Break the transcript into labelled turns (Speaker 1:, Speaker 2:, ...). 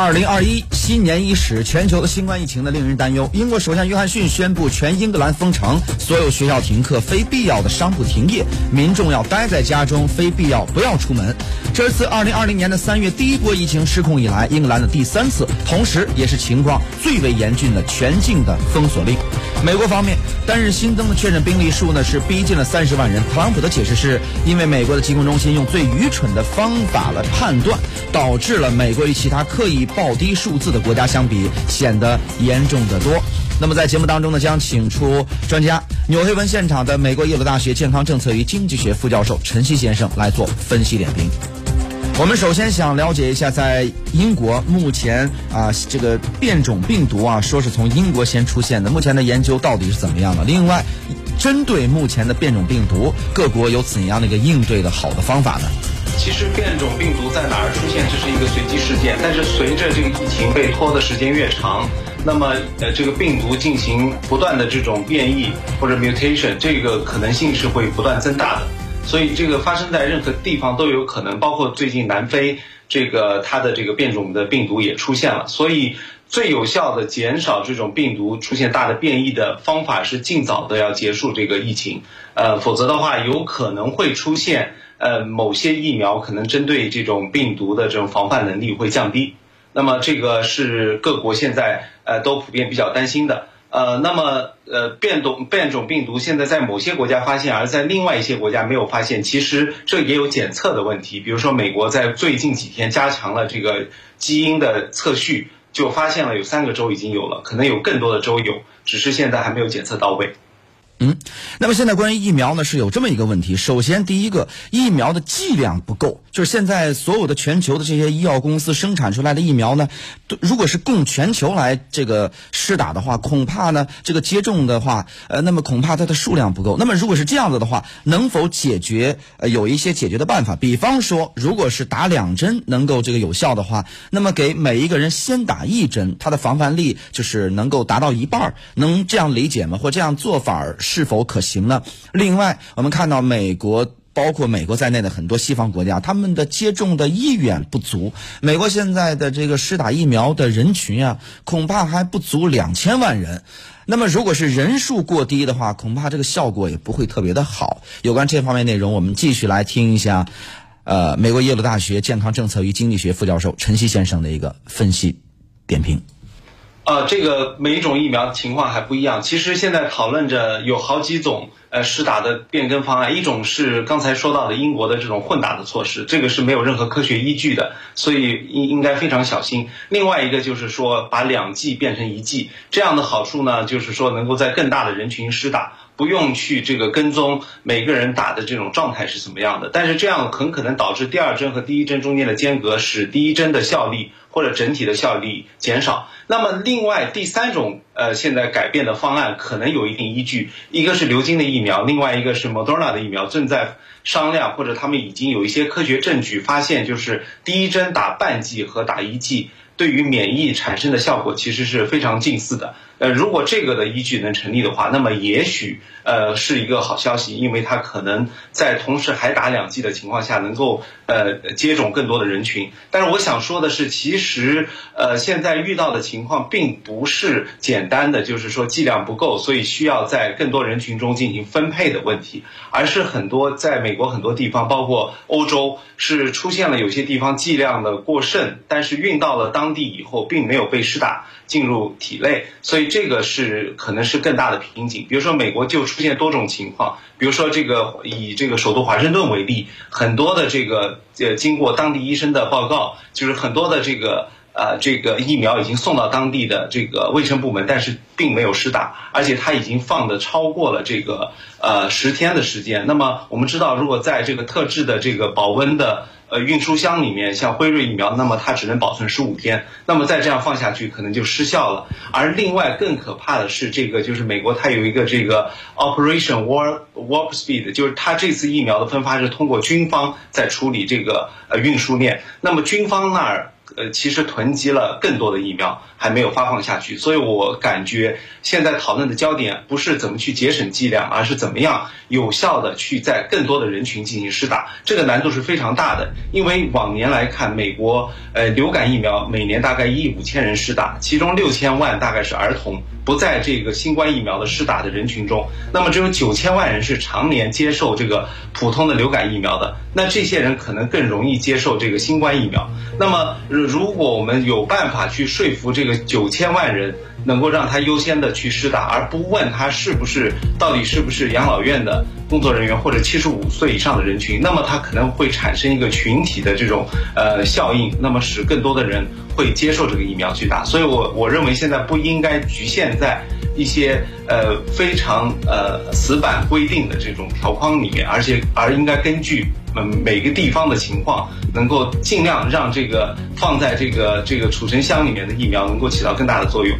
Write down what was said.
Speaker 1: 二零二一新年伊始，全球的新冠疫情呢令人担忧。英国首相约翰逊宣布全英格兰封城，所有学校停课，非必要的商铺停业，民众要待在家中，非必要不要出门。这次二零二零年的三月第一波疫情失控以来，英格兰的第三次，同时也是情况最为严峻的全境的封锁令。美国方面，单日新增的确诊病例数呢是逼近了三十万人。特朗普的解释是因为美国的疾控中心用最愚蠢的方法来判断，导致了美国与其他刻意报低数字的国家相比显得严重得多。那么在节目当中呢，将请出专家，纽黑文现场的美国耶鲁大学健康政策与经济学副教授陈曦先生来做分析点评。我们首先想了解一下，在英国目前啊，这个变种病毒啊，说是从英国先出现的，目前的研究到底是怎么样的？另外，针对目前的变种病毒，各国有怎样的一个应对的好的方法呢？
Speaker 2: 其实变种病毒在哪儿出现，这是一个随机事件，但是随着这个疫情被拖的时间越长，那么呃，这个病毒进行不断的这种变异或者 mutation，这个可能性是会不断增大的。所以这个发生在任何地方都有可能，包括最近南非这个它的这个变种的病毒也出现了。所以最有效的减少这种病毒出现大的变异的方法是尽早的要结束这个疫情，呃，否则的话有可能会出现呃某些疫苗可能针对这种病毒的这种防范能力会降低。那么这个是各国现在呃都普遍比较担心的。呃，那么呃，变种变种病毒现在在某些国家发现，而在另外一些国家没有发现。其实这也有检测的问题。比如说，美国在最近几天加强了这个基因的测序，就发现了有三个州已经有了，可能有更多的州有，只是现在还没有检测到位。
Speaker 1: 嗯，那么现在关于疫苗呢，是有这么一个问题。首先，第一个，疫苗的剂量不够，就是现在所有的全球的这些医药公司生产出来的疫苗呢，如果是供全球来这个施打的话，恐怕呢这个接种的话，呃，那么恐怕它的数量不够。那么如果是这样子的话，能否解决？呃，有一些解决的办法，比方说，如果是打两针能够这个有效的话，那么给每一个人先打一针，它的防范力就是能够达到一半，能这样理解吗？或这样做法儿？是否可行呢？另外，我们看到美国，包括美国在内的很多西方国家，他们的接种的意愿不足。美国现在的这个施打疫苗的人群啊，恐怕还不足两千万人。那么，如果是人数过低的话，恐怕这个效果也不会特别的好。有关这方面内容，我们继续来听一下，呃，美国耶鲁大学健康政策与经济学副教授陈曦先生的一个分析点评。
Speaker 2: 呃，这个每一种疫苗情况还不一样。其实现在讨论着有好几种呃施打的变更方案，一种是刚才说到的英国的这种混打的措施，这个是没有任何科学依据的，所以应应该非常小心。另外一个就是说把两剂变成一剂，这样的好处呢，就是说能够在更大的人群施打。不用去这个跟踪每个人打的这种状态是怎么样的，但是这样很可能导致第二针和第一针中间的间隔，使第一针的效力或者整体的效力减少。那么另外第三种呃现在改变的方案可能有一定依据，一个是流经的疫苗，另外一个是 Moderna 的疫苗正在商量，或者他们已经有一些科学证据发现，就是第一针打半剂和打一剂对于免疫产生的效果其实是非常近似的。呃，如果这个的依据能成立的话，那么也许呃是一个好消息，因为它可能在同时还打两剂的情况下，能够呃接种更多的人群。但是我想说的是，其实实呃现在遇到的情况并不是简单的，就是说剂量不够，所以需要在更多人群中进行分配的问题，而是很多在美国很多地方，包括欧洲，是出现了有些地方剂量的过剩，但是运到了当地以后，并没有被施打进入体内，所以。这个是可能是更大的瓶颈，比如说美国就出现多种情况，比如说这个以这个首都华盛顿为例，很多的这个呃经过当地医生的报告，就是很多的这个呃这个疫苗已经送到当地的这个卫生部门，但是并没有施打，而且它已经放的超过了这个呃十天的时间。那么我们知道，如果在这个特制的这个保温的。呃，运输箱里面像辉瑞疫苗，那么它只能保存十五天，那么再这样放下去，可能就失效了。而另外更可怕的是，这个就是美国它有一个这个 Operation War Warp Speed，就是它这次疫苗的分发是通过军方在处理这个呃运输链，那么军方那儿。呃，其实囤积了更多的疫苗，还没有发放下去。所以我感觉现在讨论的焦点不是怎么去节省剂量，而是怎么样有效的去在更多的人群进行施打。这个难度是非常大的，因为往年来看，美国呃流感疫苗每年大概一亿五千人施打，其中六千万大概是儿童。不在这个新冠疫苗的施打的人群中，那么只有九千万人是常年接受这个普通的流感疫苗的，那这些人可能更容易接受这个新冠疫苗。那么，如果我们有办法去说服这个九千万人，能够让他优先的去施打，而不问他是不是到底是不是养老院的工作人员或者七十五岁以上的人群，那么他可能会产生一个群体的这种呃效应，那么使更多的人会接受这个疫苗去打。所以我我认为现在不应该局限在一些呃非常呃死板规定的这种条框里面，而且而应该根据嗯每个地方的情况，能够尽量让这个放在这个这个储存箱里面的疫苗能够起到更大的作用。